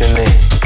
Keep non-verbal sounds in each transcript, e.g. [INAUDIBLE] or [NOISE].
Emotionally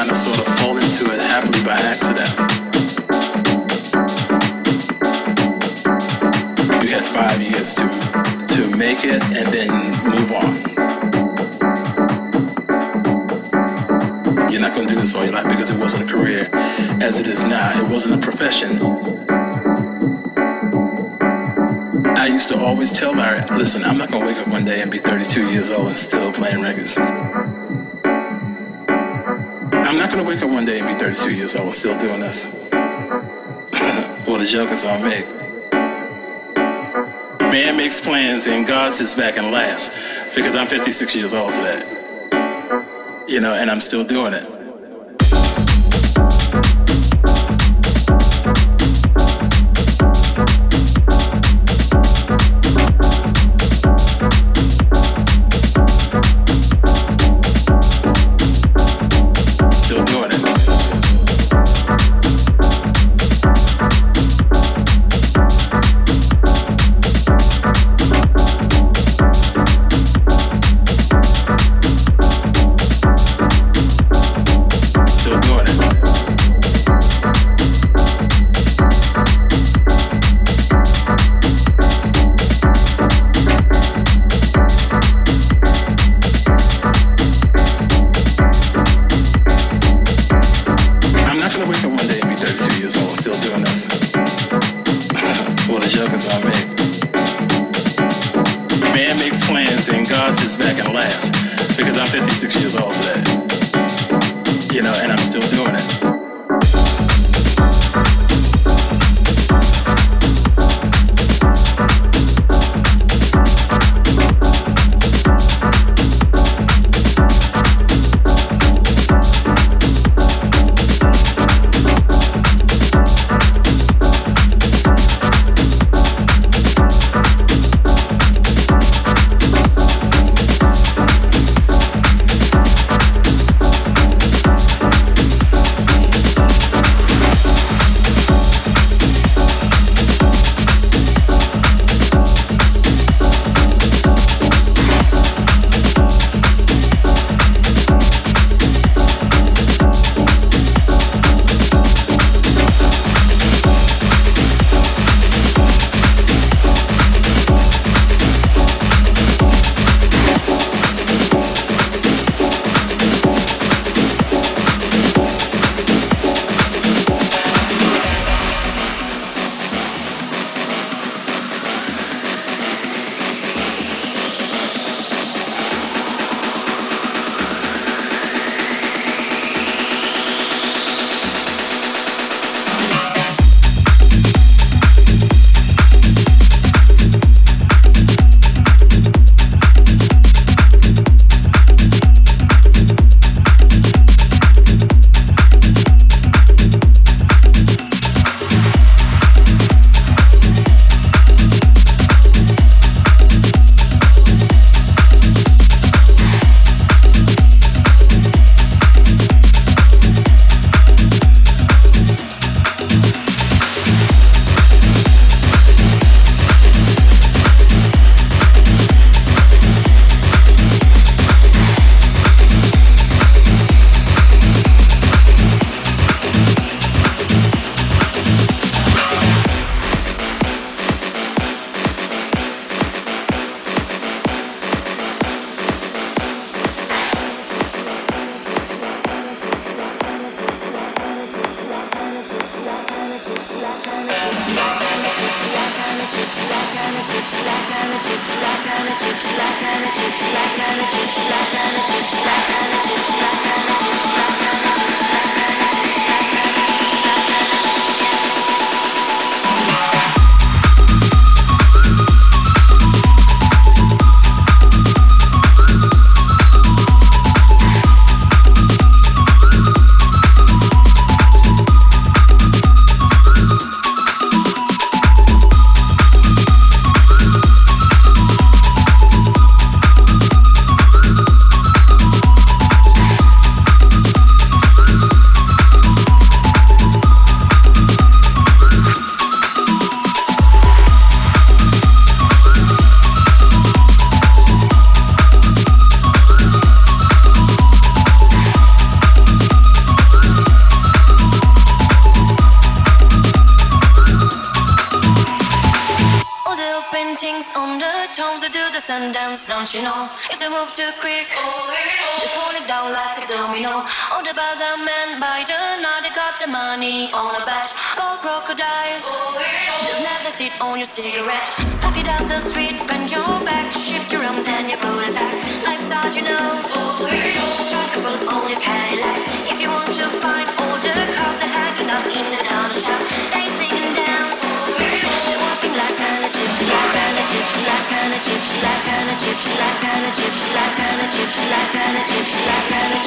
kind of sort of fall into it happily by accident. You had five years to to make it and then move on. You're not going to do this all your life because it wasn't a career as it is now. It wasn't a profession. I used to always tell my listen, I'm not going to wake up one day and be 32 years old and still playing records gonna wake up one day and be 32 years old still doing this. [LAUGHS] what a joke is gonna make. Man makes plans and God sits back and laughs because I'm 56 years old today. You know, and I'm still doing it.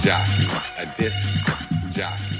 jockey, a disc jockey.